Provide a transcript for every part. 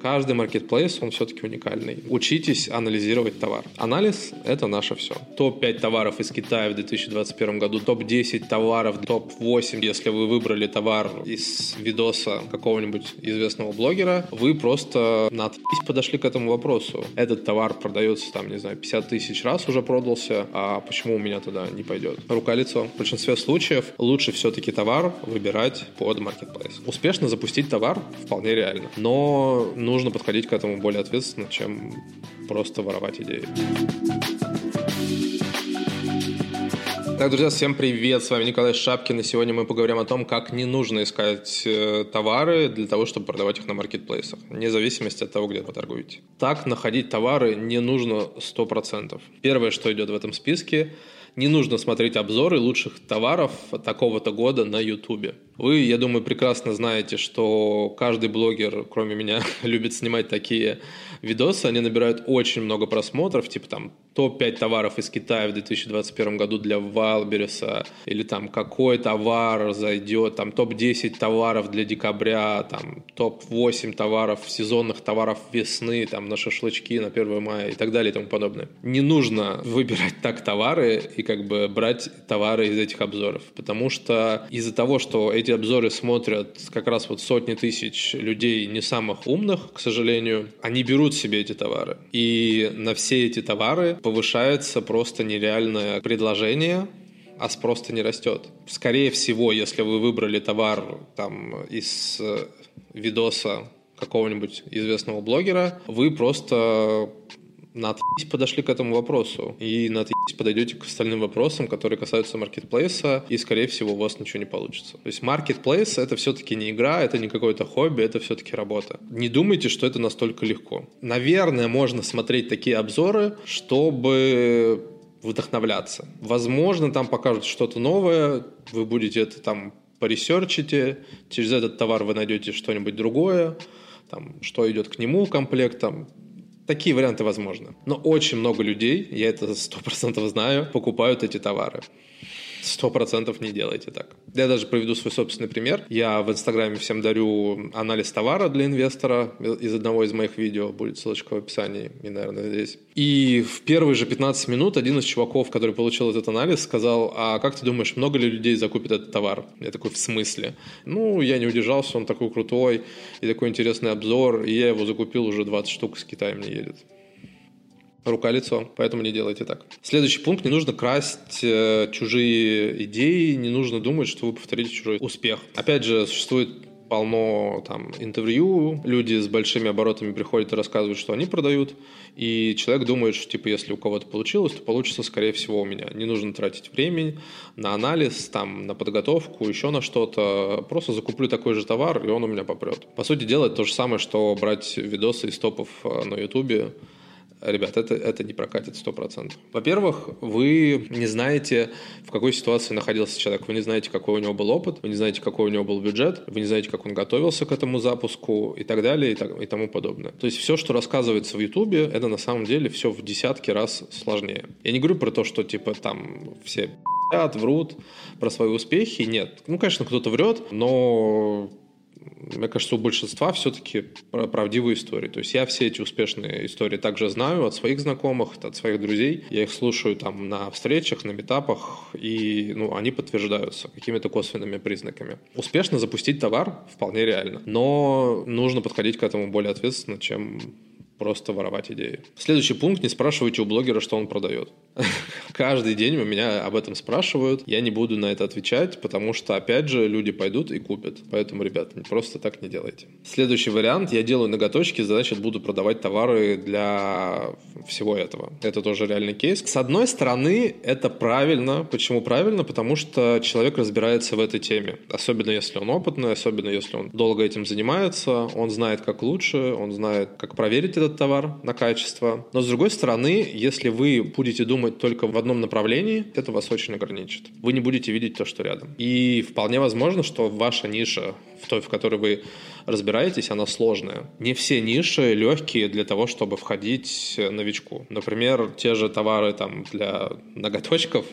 Каждый маркетплейс, он все-таки уникальный. Учитесь анализировать товар. Анализ — это наше все. Топ-5 товаров из Китая в 2021 году, топ-10 товаров, топ-8. Если вы выбрали товар из видоса какого-нибудь известного блогера, вы просто на подошли к этому вопросу. Этот товар продается, там, не знаю, 50 тысяч раз уже продался, а почему у меня тогда не пойдет? Рука-лицо. В большинстве случаев лучше все-таки товар выбирать под маркетплейс. Успешно запустить товар вполне реально, но нужно подходить к этому более ответственно, чем просто воровать идеи. Так, друзья, всем привет! С вами Николай Шапкин, и сегодня мы поговорим о том, как не нужно искать э, товары для того, чтобы продавать их на маркетплейсах, вне зависимости от того, где вы торгуете. Так находить товары не нужно 100%. Первое, что идет в этом списке, не нужно смотреть обзоры лучших товаров такого-то года на YouTube. Вы, я думаю, прекрасно знаете, что каждый блогер, кроме меня, любит снимать такие видосы. Они набирают очень много просмотров, типа там топ-5 товаров из Китая в 2021 году для Валбереса, или там какой товар зайдет, там топ-10 товаров для декабря, там топ-8 товаров, сезонных товаров весны, там на шашлычки, на 1 мая и так далее и тому подобное. Не нужно выбирать так товары и как бы брать товары из этих обзоров, потому что из-за того, что эти обзоры смотрят как раз вот сотни тысяч людей не самых умных, к сожалению, они берут себе эти товары. И на все эти товары повышается просто нереальное предложение, а спрос не растет. Скорее всего, если вы выбрали товар там из э, видоса какого-нибудь известного блогера, вы просто на подошли к этому вопросу. И на подойдете к остальным вопросам, которые касаются маркетплейса, и, скорее всего, у вас ничего не получится. То есть маркетплейс — это все-таки не игра, это не какое-то хобби, это все-таки работа. Не думайте, что это настолько легко. Наверное, можно смотреть такие обзоры, чтобы вдохновляться. Возможно, там покажут что-то новое, вы будете это там поресерчите, через этот товар вы найдете что-нибудь другое, там, что идет к нему комплектом, Такие варианты возможны. Но очень много людей, я это сто процентов знаю, покупают эти товары сто процентов не делайте так. Я даже приведу свой собственный пример. Я в Инстаграме всем дарю анализ товара для инвестора из одного из моих видео. Будет ссылочка в описании и, наверное, здесь. И в первые же 15 минут один из чуваков, который получил этот анализ, сказал, а как ты думаешь, много ли людей закупит этот товар? Я такой, в смысле? Ну, я не удержался, он такой крутой и такой интересный обзор, и я его закупил, уже 20 штук из Китая мне едет рука-лицо, поэтому не делайте так. Следующий пункт. Не нужно красть э, чужие идеи, не нужно думать, что вы повторите чужой успех. Опять же, существует полно там интервью, люди с большими оборотами приходят и рассказывают, что они продают, и человек думает, что типа если у кого-то получилось, то получится скорее всего у меня. Не нужно тратить времени на анализ, там, на подготовку, еще на что-то. Просто закуплю такой же товар, и он у меня попрет. По сути дела, это то же самое, что брать видосы из топов э, на ютубе, Ребят, это, это не прокатит 100%. Во-первых, вы не знаете, в какой ситуации находился человек. Вы не знаете, какой у него был опыт, вы не знаете, какой у него был бюджет, вы не знаете, как он готовился к этому запуску и так далее и, так, и тому подобное. То есть все, что рассказывается в Ютубе, это на самом деле все в десятки раз сложнее. Я не говорю про то, что типа там все врут про свои успехи. Нет. Ну, конечно, кто-то врет, но мне кажется, у большинства все-таки правдивые истории. То есть я все эти успешные истории также знаю от своих знакомых, от своих друзей. Я их слушаю там на встречах, на метапах, и ну, они подтверждаются какими-то косвенными признаками. Успешно запустить товар вполне реально, но нужно подходить к этому более ответственно, чем просто воровать идеи. Следующий пункт. Не спрашивайте у блогера, что он продает. Каждый день у меня об этом спрашивают. Я не буду на это отвечать, потому что, опять же, люди пойдут и купят. Поэтому, ребята, просто так не делайте. Следующий вариант. Я делаю ноготочки, значит, буду продавать товары для всего этого. Это тоже реальный кейс. С одной стороны, это правильно. Почему правильно? Потому что человек разбирается в этой теме. Особенно, если он опытный, особенно, если он долго этим занимается. Он знает, как лучше, он знает, как проверить этот товар на качество. Но с другой стороны, если вы будете думать только в одном направлении, это вас очень ограничит. Вы не будете видеть то, что рядом. И вполне возможно, что ваша ниша, в той, в которой вы разбираетесь, она сложная. Не все ниши легкие для того, чтобы входить новичку. Например, те же товары там, для ноготочков,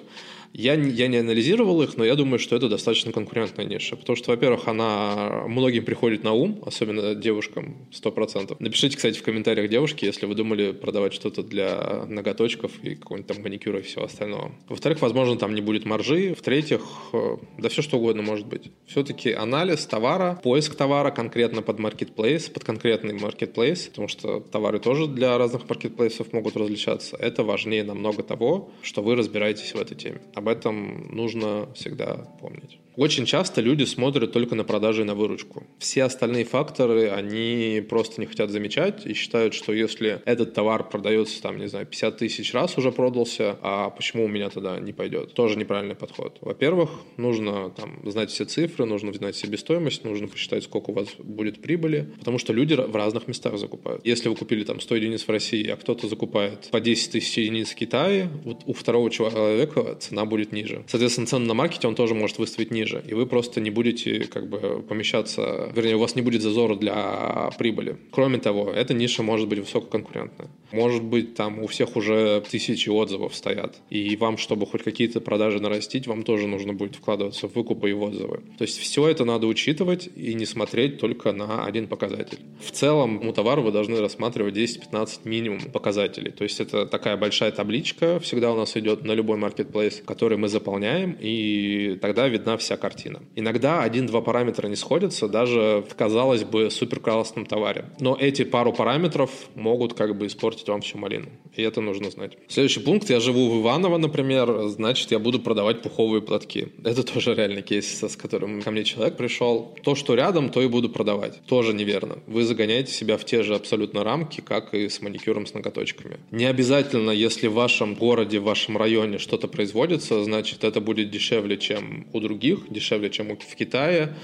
Я, я не анализировал их, но я думаю, что это достаточно конкурентная ниша. Потому что, во-первых, она многим приходит на ум, особенно девушкам, 100%. Напишите, кстати, в комментариях девушки, если вы думали продавать что-то для ноготочков и какого-нибудь там маникюра и всего остального. Во-вторых, возможно, там не будет маржи. В-третьих, э, да все что угодно может быть. Все-таки анализ товара, поиск товара конкретно под marketplace, под конкретный marketplace, потому что товары тоже для разных маркетплейсов могут различаться. Это важнее намного того, что вы разбираетесь в этой теме. Об этом нужно всегда помнить. Очень часто люди смотрят только на продажи и на выручку. Все остальные факторы они просто не хотят замечать и считают, что если этот товар продается, там, не знаю, 50 тысяч раз уже продался, а почему у меня тогда не пойдет? Тоже неправильный подход. Во-первых, нужно там, знать все цифры, нужно знать себестоимость, нужно посчитать, сколько у вас будет прибыли, потому что люди в разных местах закупают. Если вы купили там 100 единиц в России, а кто-то закупает по 10 тысяч единиц в Китае, вот у второго человека цена будет ниже. Соответственно, цену на маркете он тоже может выставить ниже ниже, и вы просто не будете как бы помещаться, вернее, у вас не будет зазора для прибыли. Кроме того, эта ниша может быть высококонкурентная. Может быть, там у всех уже тысячи отзывов стоят, и вам, чтобы хоть какие-то продажи нарастить, вам тоже нужно будет вкладываться в выкупы и в отзывы. То есть все это надо учитывать и не смотреть только на один показатель. В целом, у товара вы должны рассматривать 10-15 минимум показателей. То есть это такая большая табличка всегда у нас идет на любой маркетплейс, который мы заполняем, и тогда видна вся картина. Иногда один-два параметра не сходятся, даже в, казалось бы, супер классном товаре. Но эти пару параметров могут как бы испортить вам всю малину. И это нужно знать. Следующий пункт. Я живу в Иваново, например, значит, я буду продавать пуховые платки. Это тоже реальный кейс, с которым ко мне человек пришел. То, что рядом, то и буду продавать. Тоже неверно. Вы загоняете себя в те же абсолютно рамки, как и с маникюром с ноготочками. Не обязательно, если в вашем городе, в вашем районе что-то производится, значит, это будет дешевле, чем у других, дешевле, чем в Китае,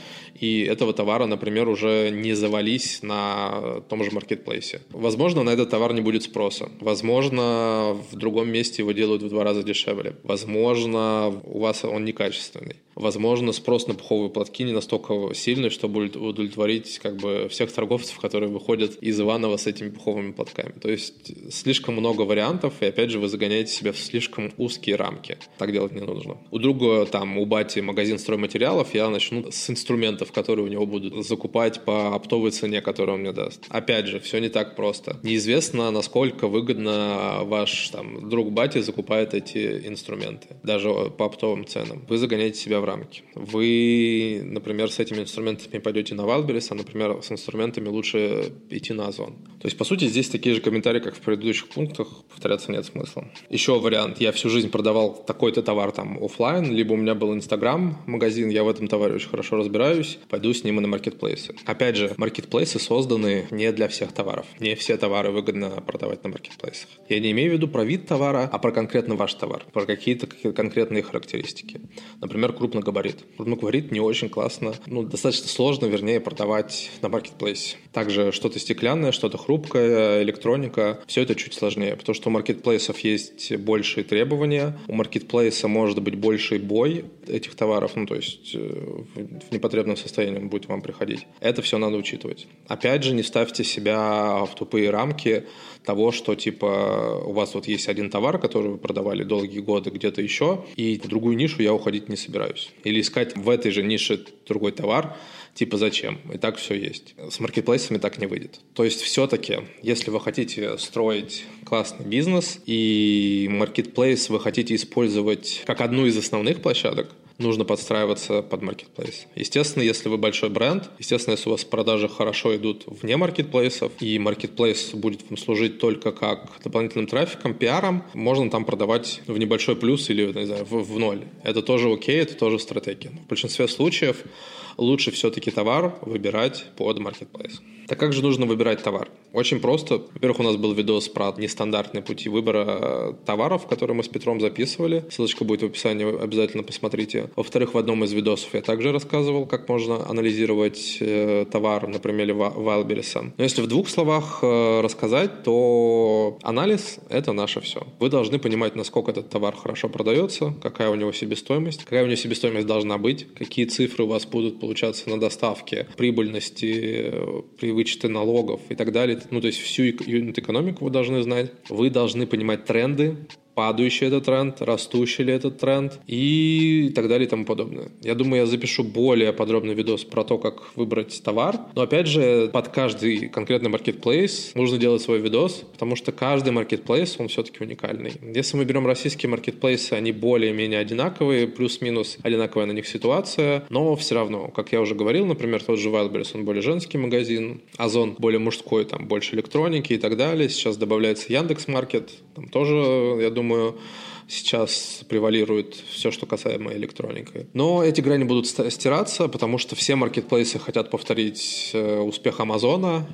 и этого товара, например, уже не завались на том же маркетплейсе. Возможно, на этот товар не будет спроса. Возможно, в другом месте его делают в два раза дешевле. Возможно, у вас он некачественный. Возможно, спрос на пуховые платки не настолько сильный, чтобы удовлетворить как бы всех торговцев, которые выходят из Иванова с этими пуховыми платками. То есть слишком много вариантов, и опять же вы загоняете себя в слишком узкие рамки. Так делать не нужно. У друга там, у бати магазин стройматериалов, я начну с инструментов, которые у него будут закупать по оптовой цене, которую он мне даст. Опять же, все не так просто. Неизвестно, насколько выгодно ваш там, друг бати закупает эти инструменты, даже по оптовым ценам. Вы загоняете себя в рамки. Вы, например, с этми инструментами пойдете на Wildberries, а, например, с инструментами лучше идти на Озон. То есть, по сути, здесь такие же комментарии, как в предыдущих пунктах, повторяться нет смысла. Еще вариант. Я всю жизнь продавал такой-то товар там офлайн, либо у меня был Инстаграм, магазин, я в этом товаре очень хорошо разбираюсь, пойду с ним и на маркетплейсы. Опять же, маркетплейсы созданы не для всех товаров. Не все товары выгодно продавать на маркетплейсах. Я не имею в виду про вид товара, а про конкретно ваш товар, про какие-то конкретные характеристики. Например, крупногабарит. Крупногабарит не очень классно, ну, достаточно сложно, вернее, продавать на маркетплейсе. Также что-то стеклянное, что-то хрупкое, электроника, все это чуть сложнее, потому что у маркетплейсов есть большие требования, у маркетплейса может быть больший бой этих товаров, ну, то есть э, в непотребном состоянии он будет вам приходить. Это все надо учитывать. Опять же, не ставьте себя в тупые рамки того, что, типа, у вас вот есть один товар, который вы продавали долгие годы где-то еще, и в другую нишу я уходить не собираюсь. Или искать в этой же нише другой товар, типа зачем? И так все есть. С маркетплейсами так не выйдет. То есть все-таки, если вы хотите строить классный бизнес и маркетплейс вы хотите использовать как одну из основных площадок, нужно подстраиваться под маркетплейс. Естественно, если вы большой бренд, естественно, если у вас продажи хорошо идут вне маркетплейсов, и маркетплейс будет вам служить только как дополнительным трафиком, пиаром, можно там продавать в небольшой плюс или, не знаю, в, в ноль. Это тоже окей, это тоже стратегия. в большинстве случаев лучше все-таки товар выбирать под маркетплейс. Так как же нужно выбирать товар? Очень просто. Во-первых, у нас был видос про нестандартные пути выбора товаров, которые мы с Петром записывали. Ссылочка будет в описании, обязательно посмотрите. Во-вторых, в одном из видосов я также рассказывал, как можно анализировать э, товар на примере Wildberries. Но если в двух словах э, рассказать, то анализ – это наше все. Вы должны понимать, насколько этот товар хорошо продается, какая у него себестоимость, какая у него себестоимость должна быть, какие цифры у вас будут получаться на доставке, прибыльности, э, при вычете налогов и так далее. Ну, то есть всю юнит-экономику вы должны знать. Вы должны понимать тренды, падающий этот тренд, растущий ли этот тренд и так далее и тому подобное. Я думаю, я запишу более подробный видос про то, как выбрать товар. Но опять же, под каждый конкретный marketplace нужно делать свой видос, потому что каждый marketplace, он все-таки уникальный. Если мы берем российские маркетплейсы, они более-менее одинаковые, плюс-минус одинаковая на них ситуация, но все равно, как я уже говорил, например, тот же Wildberries, он более женский магазин, Озон более мужской, там больше электроники и так далее. Сейчас добавляется Яндекс Маркет, там тоже, я думаю, думаю, сейчас превалирует все, что касаемо электроники. Но эти грани будут стираться, потому что все маркетплейсы хотят повторить э, успех Амазона,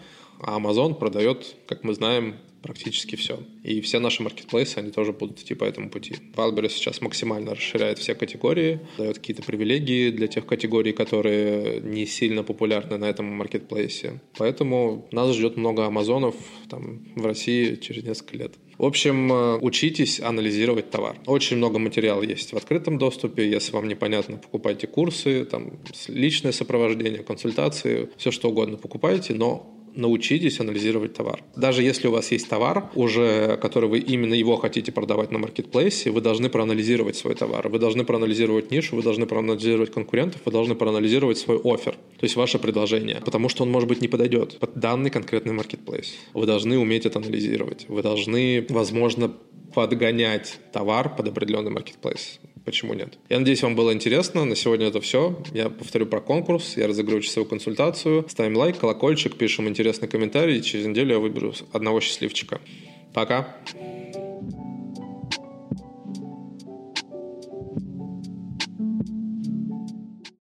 а Amazon продает, как мы знаем, практически все. И все наши маркетплейсы, они тоже будут идти по этому пути. Wildberries сейчас максимально расширяет все категории, дает какие-то привилегии для тех категорий, которые не сильно популярны на этом маркетплейсе. Поэтому нас ждет много Амазонов там, в России через несколько лет. В общем, э, учитесь анализировать товар. Очень много материала есть в открытом доступе. Если вам непонятно, покупайте курсы, там, личное сопровождение, консультации, все что угодно покупайте, но научитесь анализировать товар. Даже если у вас есть товар, уже который вы именно его хотите продавать на маркетплейсе, вы должны проанализировать свой товар, вы должны проанализировать нишу, вы должны проанализировать конкурентов, вы должны проанализировать свой офер, то есть ваше предложение, потому что он, может быть, не подойдет под данный конкретный маркетплейс. Вы должны уметь это анализировать. Вы должны, возможно, подгонять товар под определенный маркетплейс. Почему нет? Я надеюсь, вам было интересно. На сегодня это все. Я повторю про конкурс. Я разыграю часовую консультацию. Ставим лайк, колокольчик, пишем интересный комментарий. Через неделю я выберу одного счастливчика. Пока.